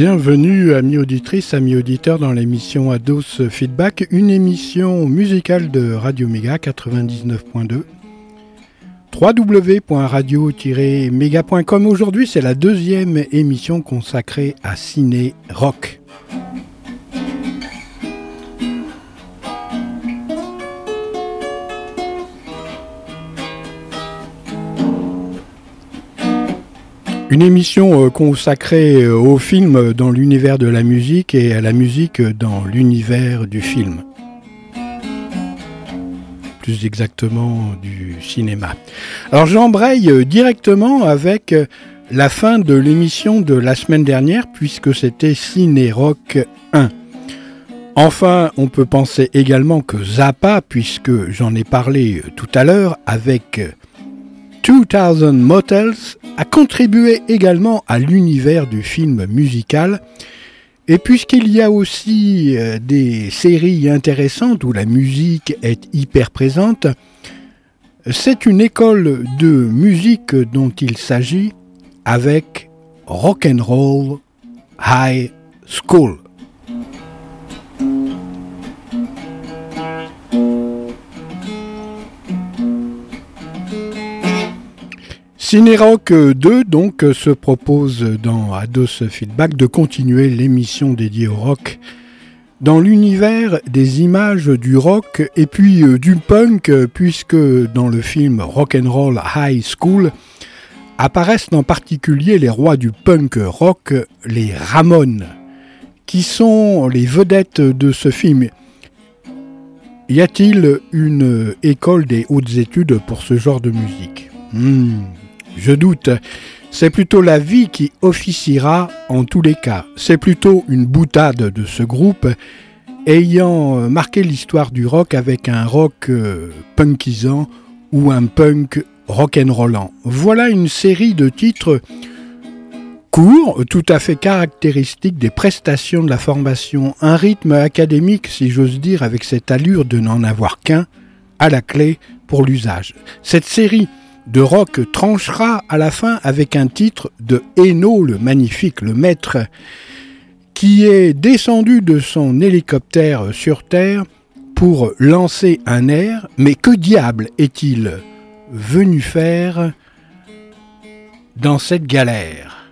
Bienvenue, amis auditrices, amis auditeurs, dans l'émission Ados Feedback, une émission musicale de Radio Méga 99.2 www.radio-méga.com. Aujourd'hui, c'est la deuxième émission consacrée à ciné rock. Une émission euh, consacrée euh, au film dans l'univers de la musique et à la musique dans l'univers du film. Plus exactement du cinéma. Alors j'embraye euh, directement avec la fin de l'émission de la semaine dernière puisque c'était Ciné Rock 1. Enfin, on peut penser également que Zappa, puisque j'en ai parlé tout à l'heure avec 2000 Motels a contribué également à l'univers du film musical. Et puisqu'il y a aussi euh, des séries intéressantes où la musique est hyper présente, c'est une école de musique dont il s'agit avec Rock'n'Roll High School. Cinérock 2 donc se propose dans Ados Feedback de continuer l'émission dédiée au rock dans l'univers des images du rock et puis euh, du punk puisque dans le film Rock'n'Roll High School apparaissent en particulier les rois du punk rock, les Ramones, qui sont les vedettes de ce film. Y a-t-il une école des hautes études pour ce genre de musique? Hmm. Je doute. C'est plutôt la vie qui officiera en tous les cas. C'est plutôt une boutade de ce groupe ayant marqué l'histoire du rock avec un rock euh, punkisant ou un punk rock'n'rollant. Voilà une série de titres courts, tout à fait caractéristiques des prestations de la formation, un rythme académique, si j'ose dire, avec cette allure de n'en avoir qu'un à la clé pour l'usage. Cette série de rock tranchera à la fin avec un titre de Eno le magnifique, le maître, qui est descendu de son hélicoptère sur Terre pour lancer un air, mais que diable est-il venu faire dans cette galère?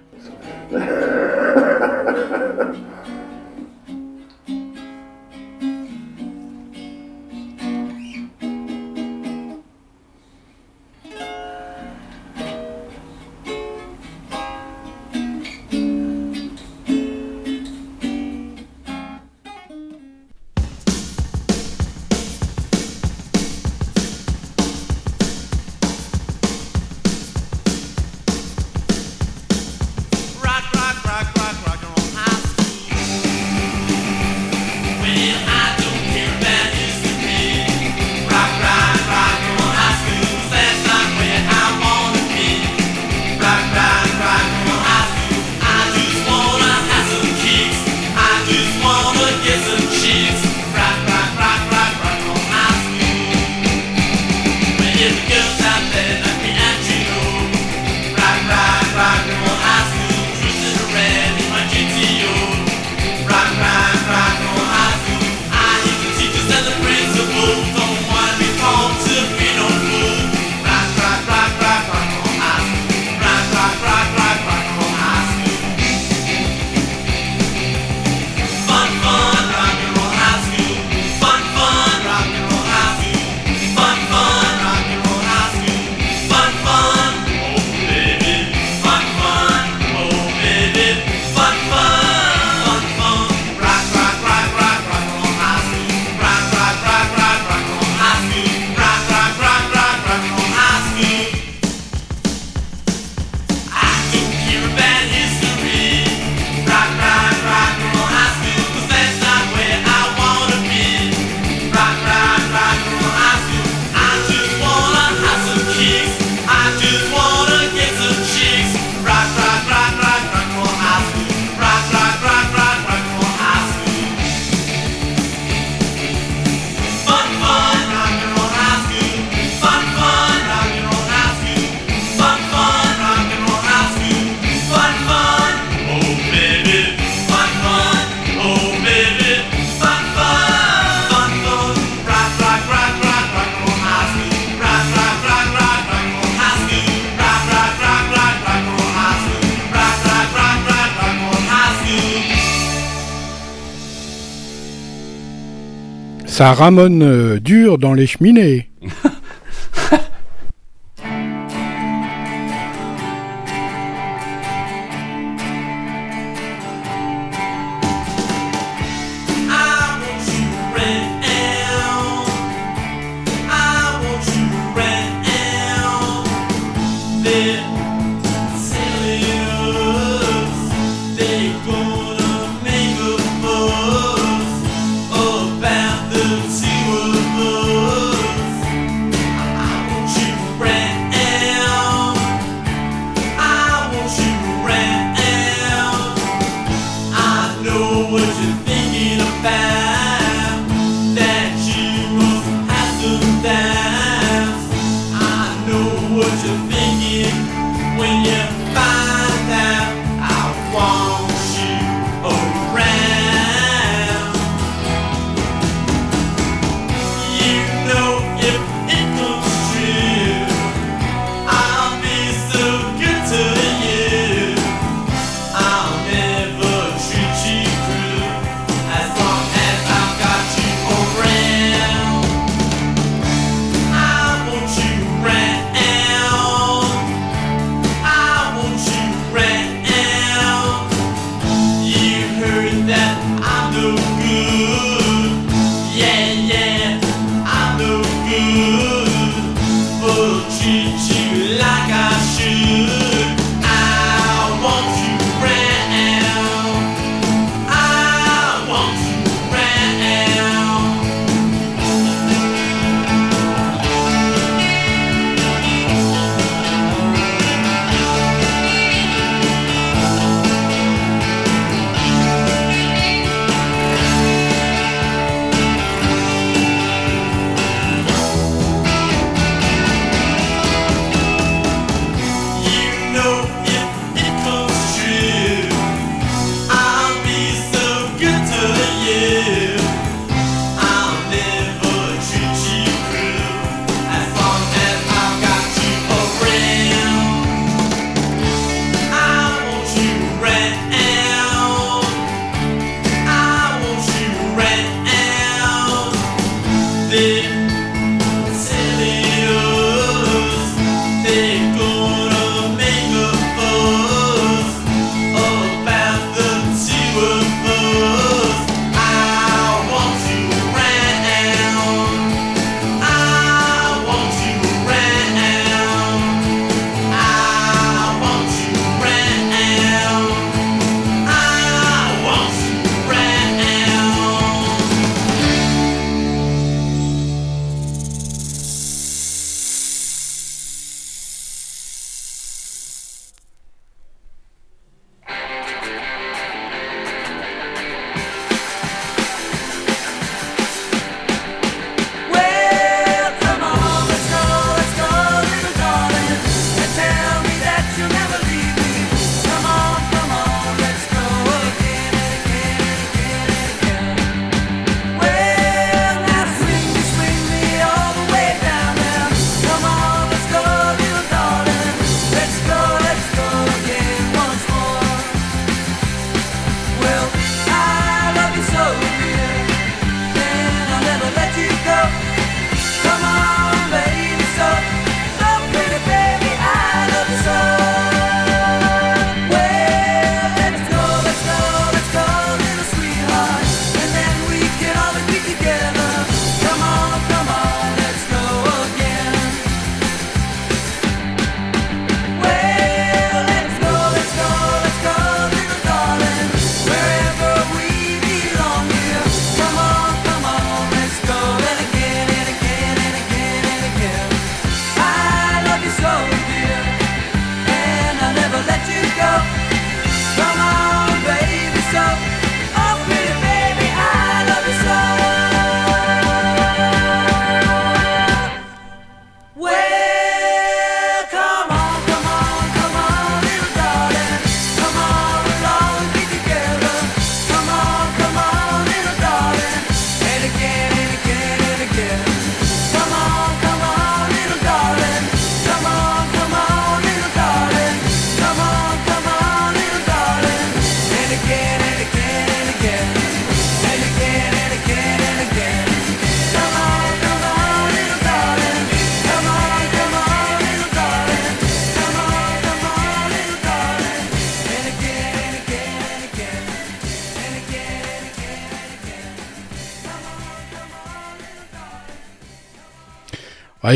Ça ramone euh, dur dans les cheminées.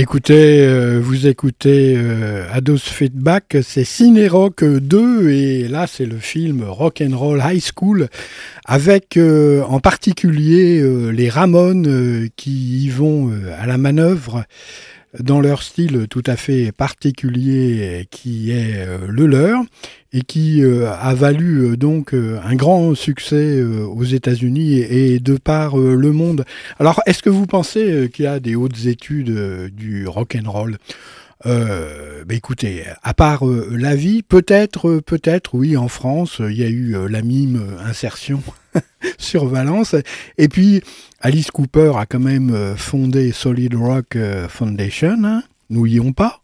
Écoutez, euh, vous écoutez euh, Ados Feedback, c'est Ciné Rock 2 et là c'est le film Rock and Roll High School avec euh, en particulier les Ramones qui y vont à la manœuvre dans leur style tout à fait particulier qui est le leur et qui euh, a valu euh, donc euh, un grand succès aux États-Unis et, de par le monde. Alors, est-ce que vous pensez qu'il y a des hautes études du rock and roll? Euh, bah écoutez, à part la vie, peut-être, peut-être, oui, en France, il y a eu la mime insertion sur Valence. Et puis, Alice Cooper a quand même fondé Solid Rock Foundation. Hein y pas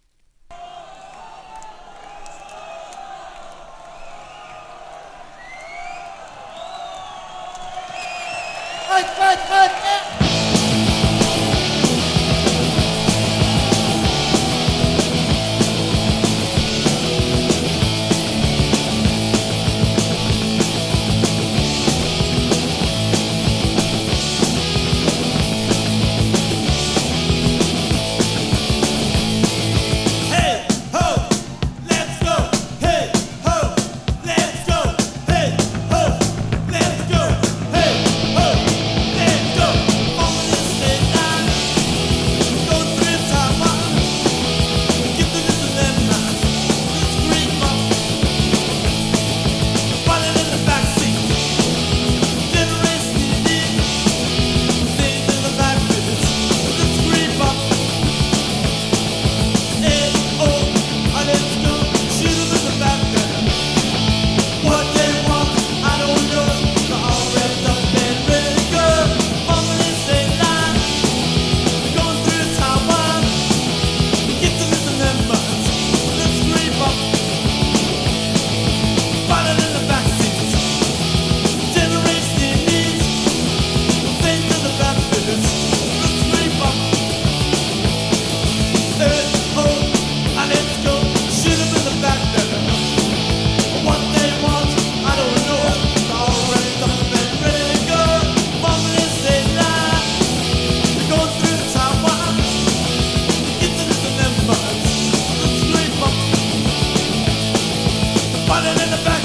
running in the back.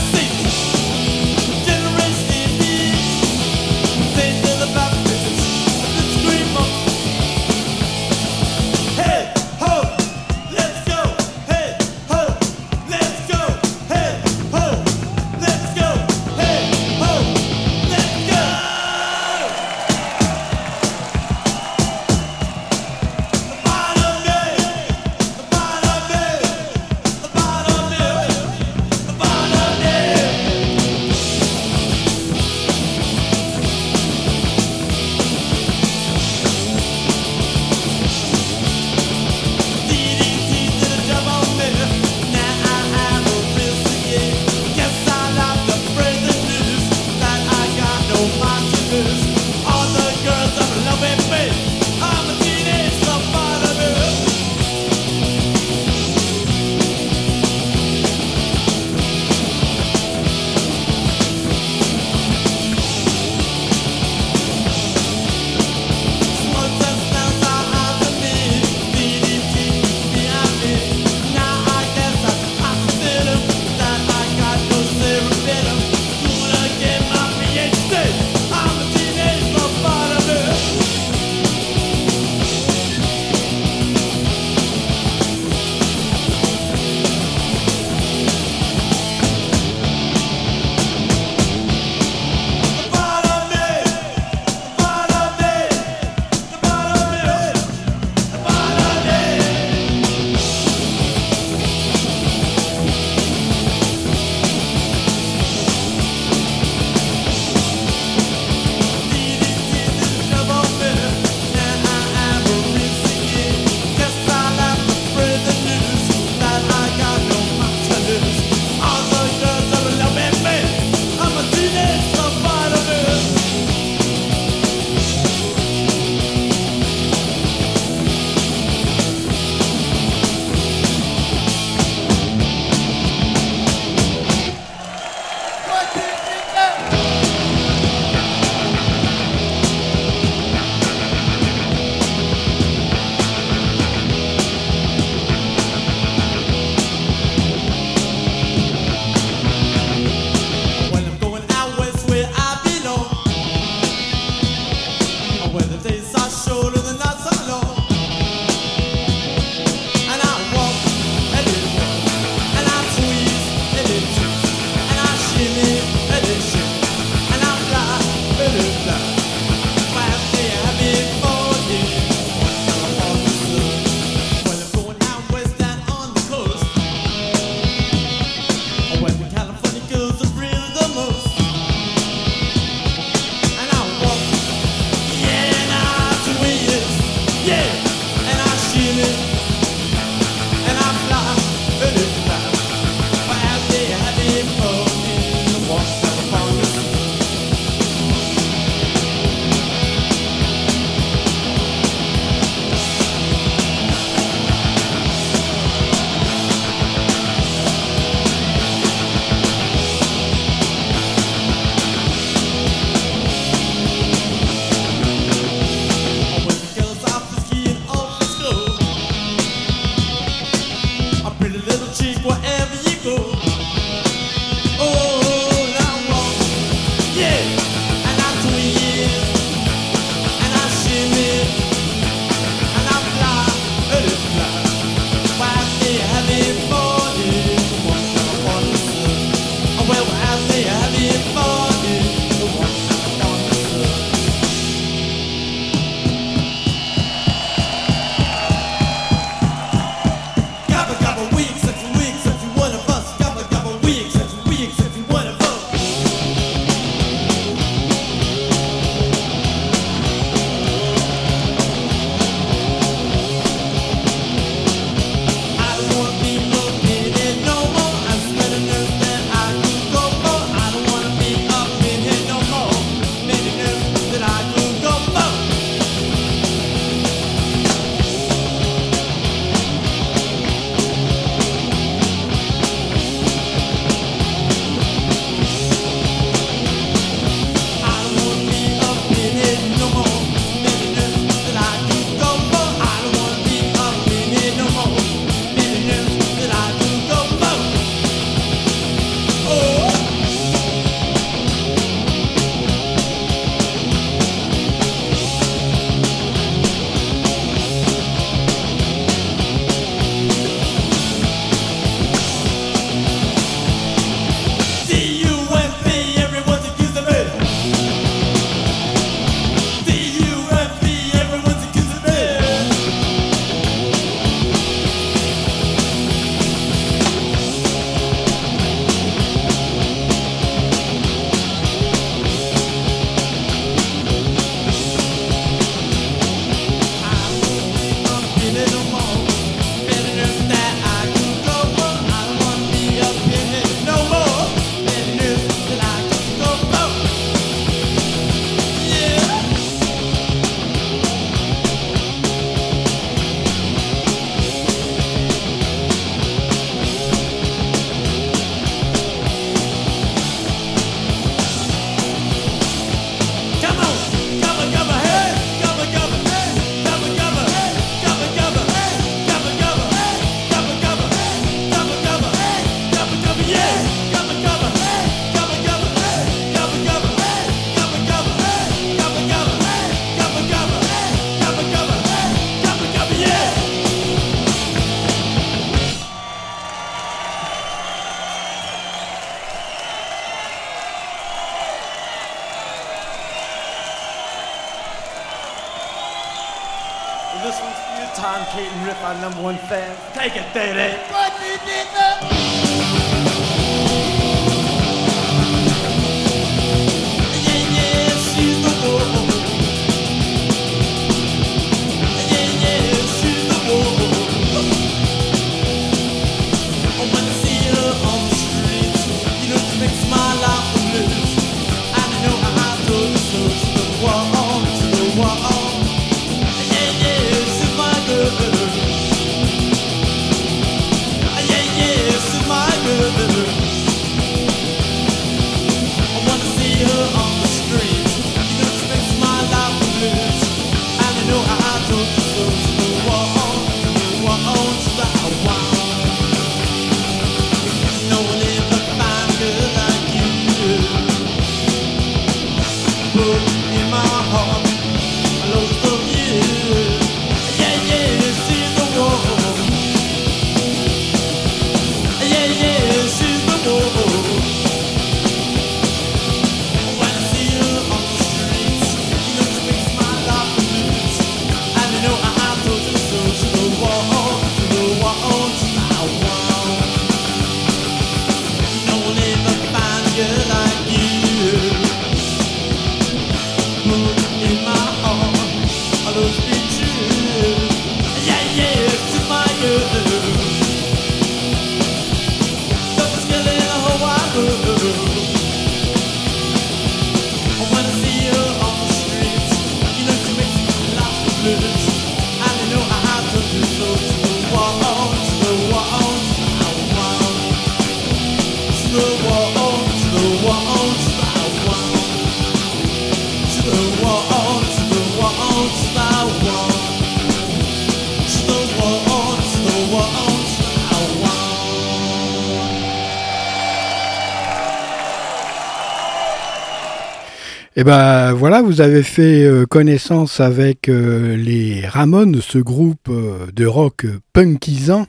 Eh ben voilà, vous avez fait euh, connaissance avec euh, les Ramones, ce groupe euh, de rock punkisant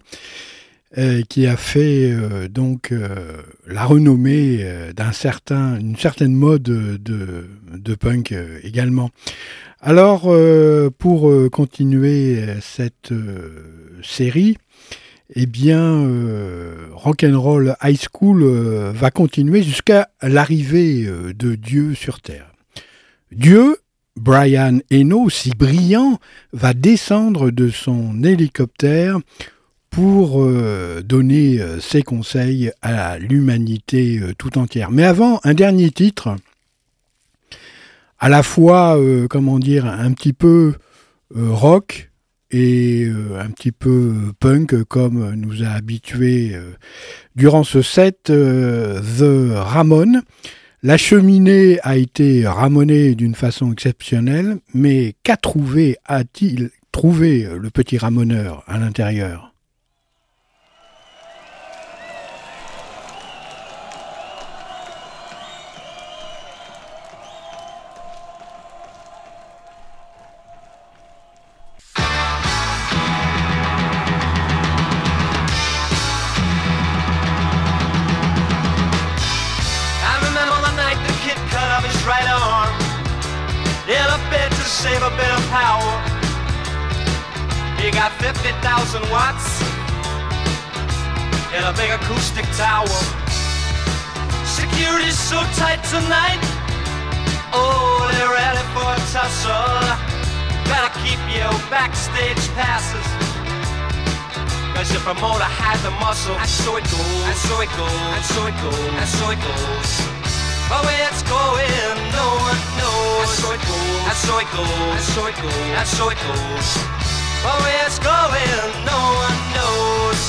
qui a fait donc la renommée d'un certain, certaine mode de, de punk également. Alors pour continuer cette série, eh bien, Rock'n'Roll High School va continuer jusqu'à l'arrivée de Dieu sur Terre. Dieu, Brian Eno, si brillant, va descendre de son hélicoptère pour euh, donner euh, ses conseils à l'humanité euh, tout entière. Mais avant, un dernier titre, à la fois, comment dire, un petit peu rock et un petit peu punk, comme nous a habitué durant ce set The Ramon. La cheminée a été ramonée d'une façon exceptionnelle, mais qu'a trouvé, a-t-il trouvé le petit ramoneur à l'intérieur? Save a bit of power. He got 50,000 watts in a big acoustic tower. Security's so tight tonight. Oh, they're ready for a tussle. Gotta keep your backstage passes. Cause your promoter had the muscle. And so it goes, and so it goes, and so it goes, and so it goes. But where it's going, no one knows. So it goes, so it goes, so it goes, so it goes. But where it's going, no one knows.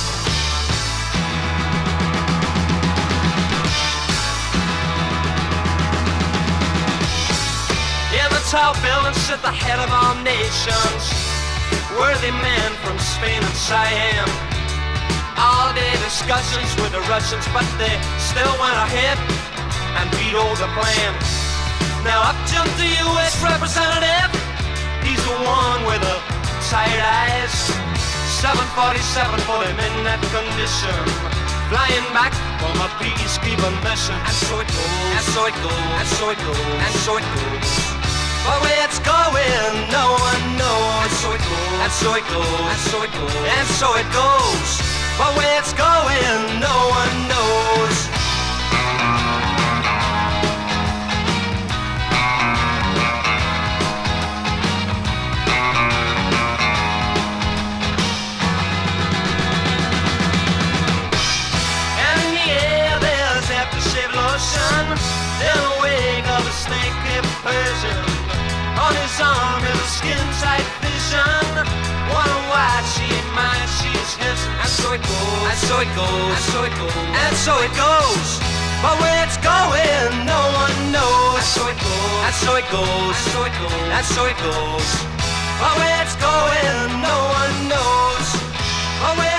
The tall the head of nations, worthy men from Spain and Siam. All day discussions with the Russians, but they still went ahead and veto the plan. Now up jumped the U.S. representative. He's the one with the tight eyes. 747 for him in that condition. Flying back from a peacekeeping mission. And so it goes, and so it goes, and so it goes, and so it goes. But where it's going, no one knows. And so it goes, and so it goes, and so it goes, and so it goes. But where it's going, no one knows. On his arm is a skin tight vision. Wanna watch, she ain't mine, she's his. And so it goes, and so it goes, and so it goes, and so it goes. But where it's going, no one knows. And so it goes, and so it goes, and so it goes, and so it goes. But where it's going, no one knows. But where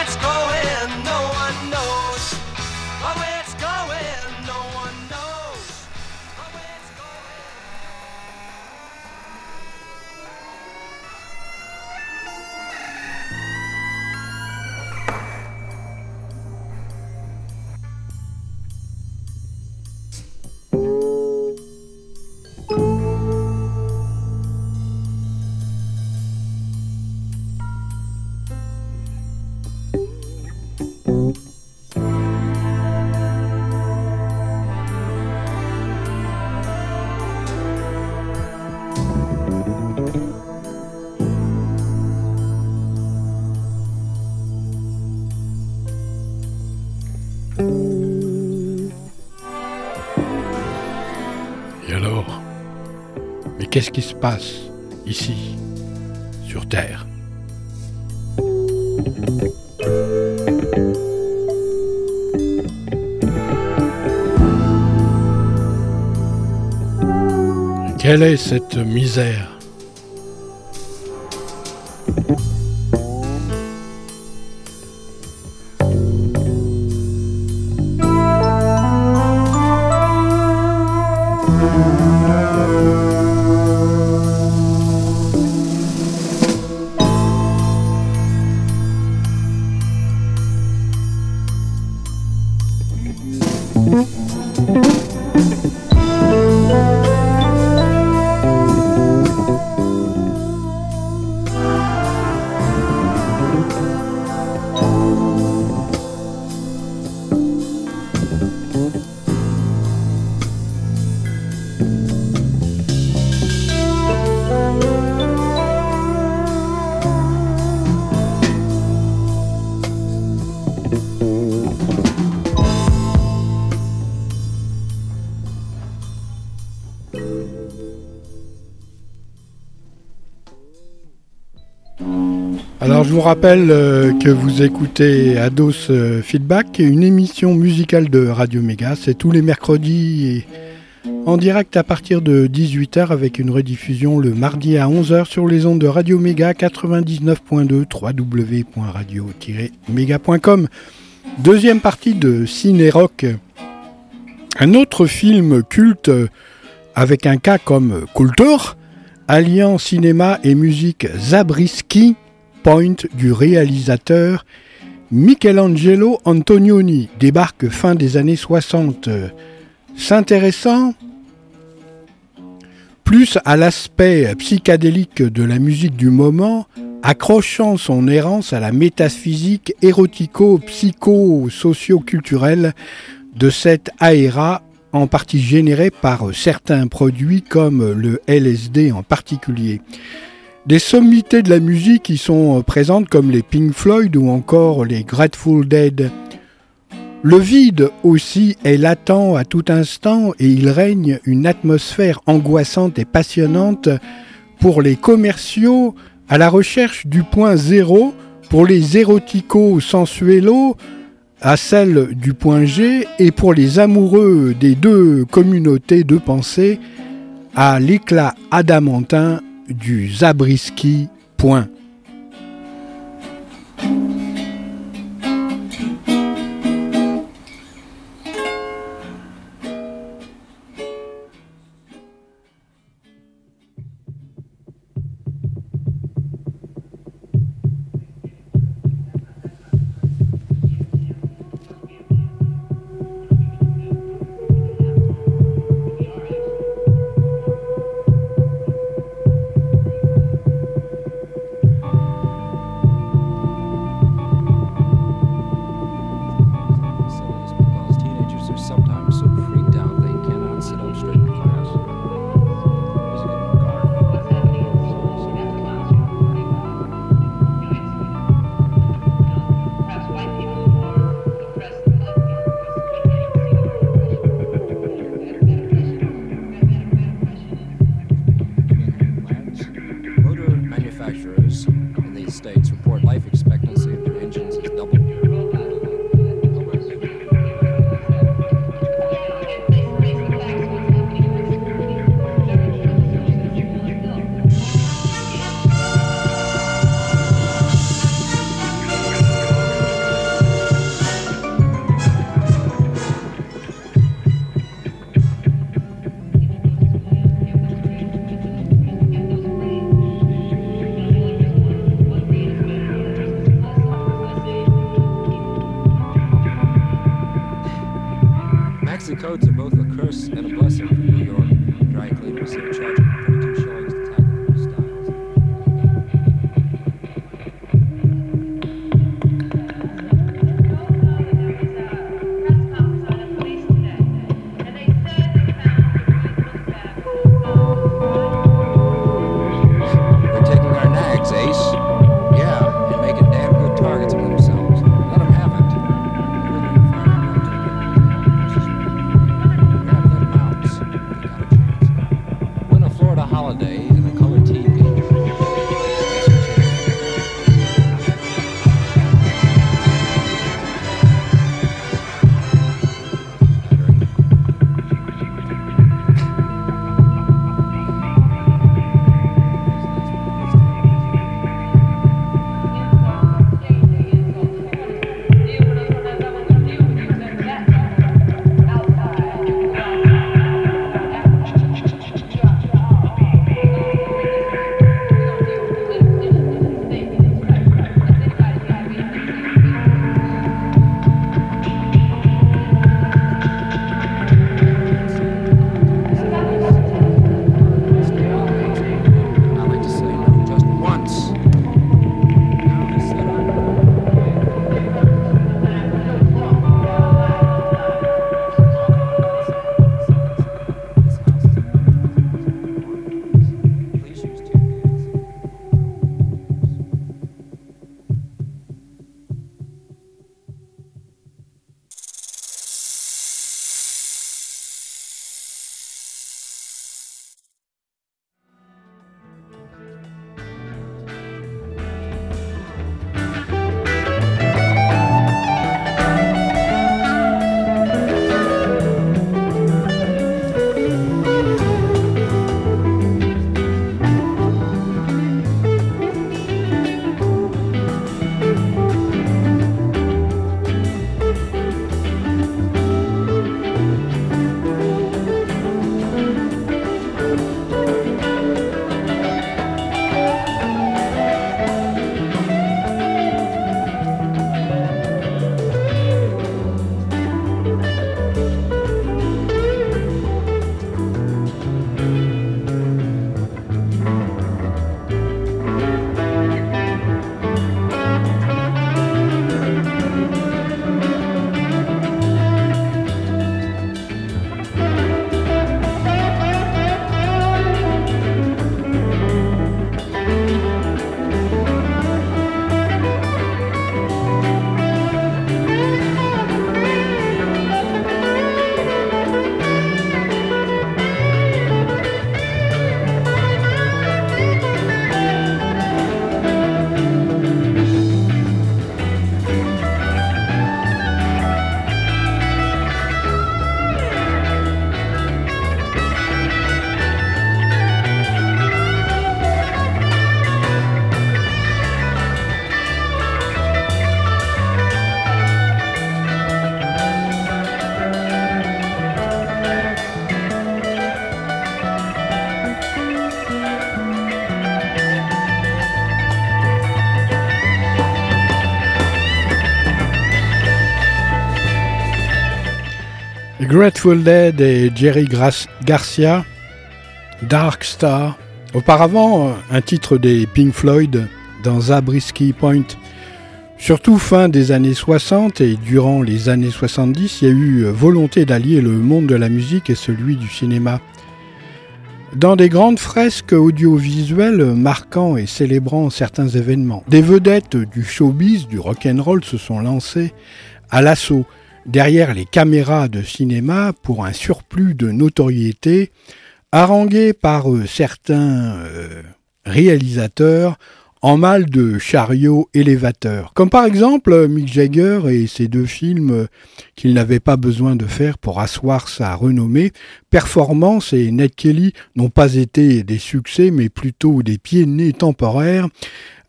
Qu'est-ce qui se passe ici, sur Terre? Quelle est cette misère? Vous rappelle euh, que vous écoutez Ados euh, Feedback, une émission musicale de Radio Méga. C'est tous les mercredis en direct à partir de 18h avec une rediffusion le mardi à 11h sur les ondes de Radio Méga 99.2 www.radio-méga.com. Deuxième partie de Ciné Rock. Un autre film culte avec un cas comme Coulter, alliant cinéma et musique Zabriskie Point du réalisateur Michelangelo Antonioni débarque fin des années 60. S'intéressant plus à l'aspect psychédélique de la musique du moment, accrochant son errance à la métaphysique érotico-psycho-socio-culturelle de cette aéra en partie générée par certains produits comme le LSD en particulier. Des sommités de la musique qui sont euh, présentes comme les Pink Floyd ou encore les Grateful Dead. Le vide aussi est latent à tout instant et il règne une atmosphère angoissante et passionnante pour les commerciaux à la recherche du point zéro, pour les érotico-sensuelos à celle du point G et pour les amoureux des deux communautés de pensée à l'éclat adamantin du Zabriskie. Point. Grateful Dead et Jerry Garcia, Dark Star. Auparavant, un titre des Pink Floyd dans Zabriskie Point. Surtout fin des années 60 et durant les années 70, il y a eu volonté d'allier le monde de la musique et celui du cinéma. Dans des grandes fresques audiovisuelles marquant et célébrant certains événements, des vedettes du showbiz, du rock'n'roll se sont lancées à l'assaut derrière les caméras de cinéma pour un surplus de notoriété, harangué par euh, certains euh, réalisateurs en mal de chariot élévateur. Comme par exemple Mick Jagger et ses deux films qu'il n'avait pas besoin de faire pour asseoir sa renommée. Performance et Ned Kelly n'ont pas été des succès mais plutôt des pieds nés temporaires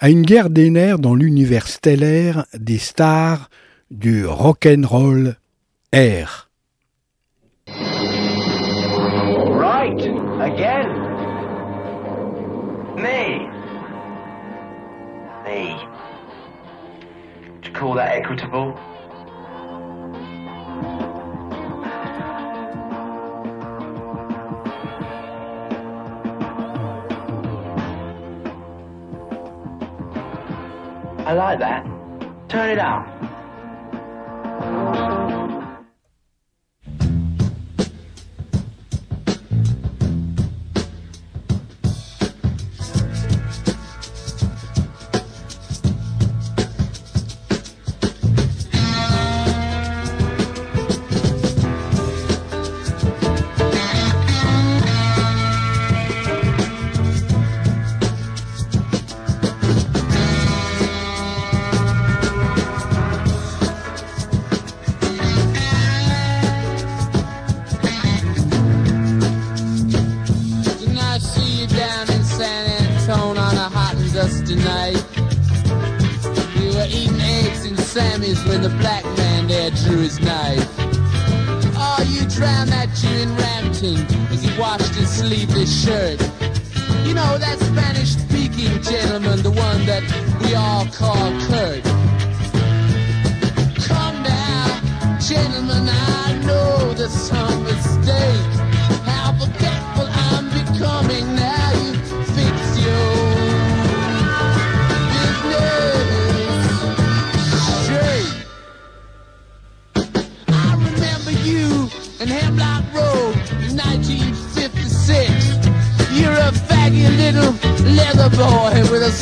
à une guerre des nerfs dans l'univers stellaire des stars du rock'n'roll air. Right, again. Me. Me. To call that equitable? I like that. Turn it up.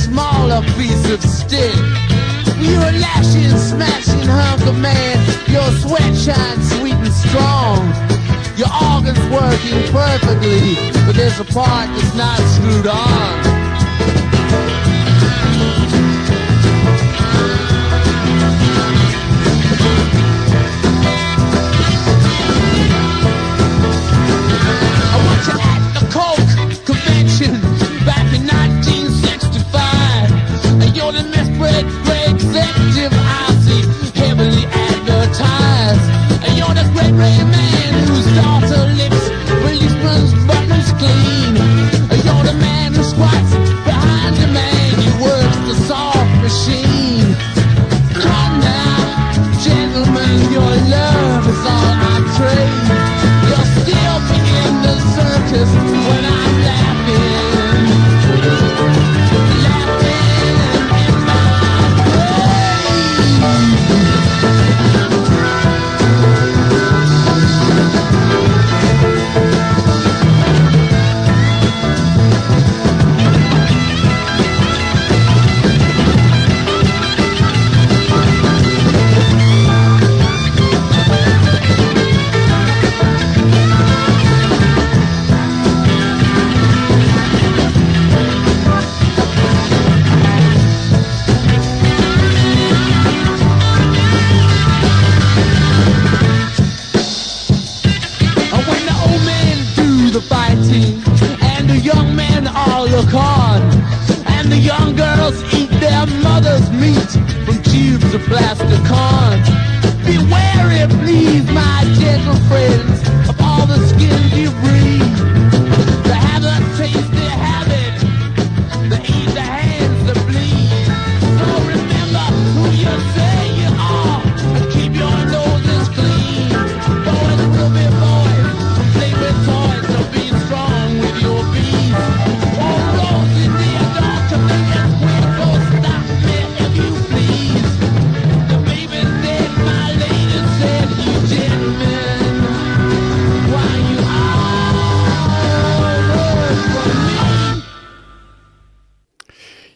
smaller piece of stick. You are lashing, smashing hunger man. Your sweat shines sweet and strong. Your organs working perfectly, but there's a part that's not screwed on.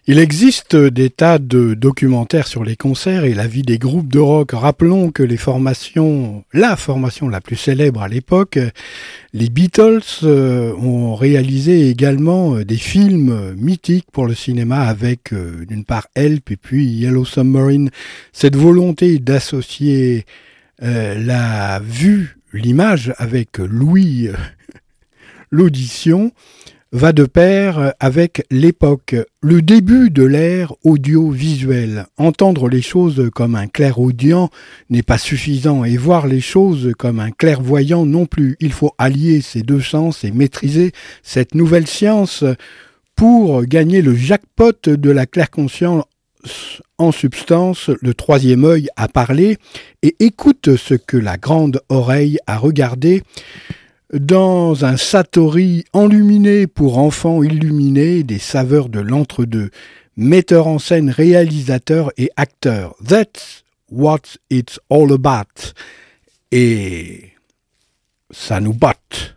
Il existe des tas de documentaires sur les concerts et la vie des groupes de rock. Rappelons que les formations, la formation la plus célèbre à l'époque, les Beatles euh, ont réalisé également euh, des films mythiques pour le cinéma avec euh, d'une part Help et puis Yellow Submarine. Cette volonté d'associer la vue, l'image avec Louis, l'audition, va de pair avec l'époque, le début de l'ère audiovisuelle. Entendre les choses comme un clairaudient n'est pas suffisant et voir les choses comme un clairvoyant non plus. Il faut allier ces deux sens et maîtriser cette nouvelle science pour gagner le jackpot de la claire conscience en substance, le troisième œil a parlé et écoute ce que la grande oreille a regardé dans un Satori enluminé pour enfants illuminés, des saveurs de l'entre-deux, metteur en scène, réalisateur et acteur. That's what it's all about. Et ça nous botte.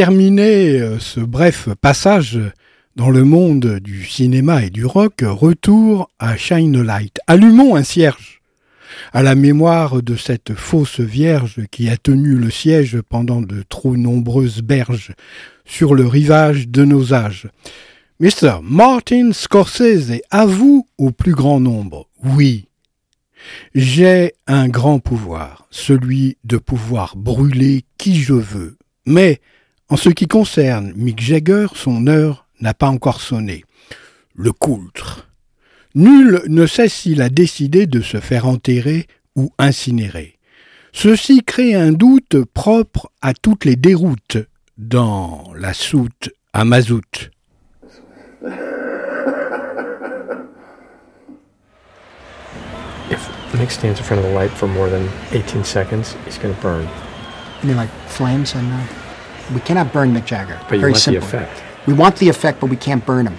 terminer euh, ce bref passage dans le monde du cinéma et du rock, retour à Shine Light. Allumons un cierge à la mémoire de cette fausse vierge qui a tenu le siège pendant de trop nombreuses berges sur le rivage de nos âges. Mr. Martin Scorsese, à vous au plus grand nombre. Oui. J'ai un grand pouvoir, celui de pouvoir brûler qui je veux, mais en ce qui concerne Mick Jagger, son heure n'a pas encore sonné. Le coultre. Nul ne sait s'il a décidé de se faire enterrer ou incinérer. Ceci crée un doute propre à toutes les déroutes dans la soute à mazout. If Mick stands in front of the light for more than 18 seconds, he's going to burn. You mean like flames and. We cannot burn Mick Jagger. But Very want simple. the effect. We want the effect, but we can't burn him.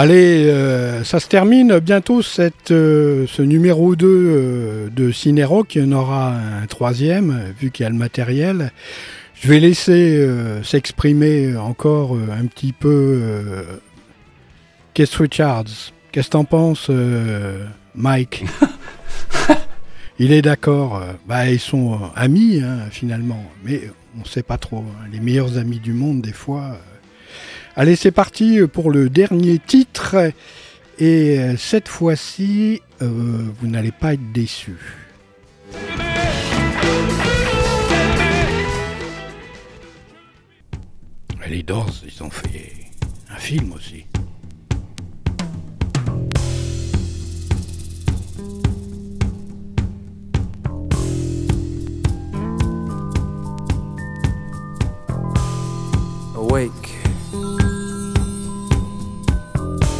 Allez, euh, ça se termine bientôt cette, euh, ce numéro 2 euh, de Cinérock. Il y en aura un troisième, vu qu'il y a le matériel. Je vais laisser s'exprimer encore un petit peu Keith Richards. Qu'est-ce que t'en penses, Mike? Il est d'accord. Bah, ils sont amis, hein, finalement. Mais on ne sait pas trop. Hein. Les meilleurs amis du monde, des fois Allez, c'est parti pour le dernier titre. Et cette fois-ci, euh, vous n'allez pas être déçus. Les Doors, ils ont fait un film aussi. Awake.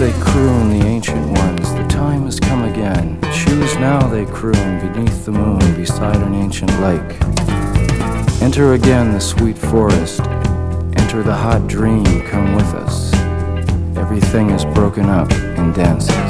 They croon, the ancient ones, the time has come again. Choose now, they croon, beneath the moon, beside an ancient lake. Enter again the sweet forest, enter the hot dream, come with us. Everything is broken up and dances.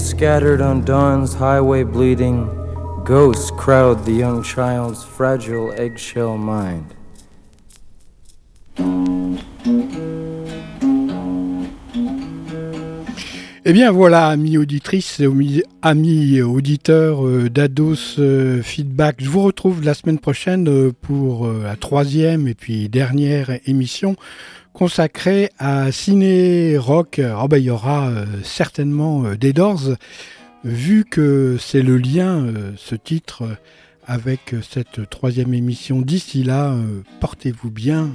Scattered on dawn's highway bleeding, ghosts crowd the young child's fragile eggshell mind. Eh bien voilà, amis auditrices, amis auditeurs euh, d'Ados euh, Feedback, je vous retrouve la semaine prochaine euh, pour la troisième et puis dernière émission consacré à ciné rock. Oh ben, il y aura euh, certainement euh, des Doors, vu que c'est le lien, euh, ce titre, avec cette troisième émission. D'ici là, portez-vous bien.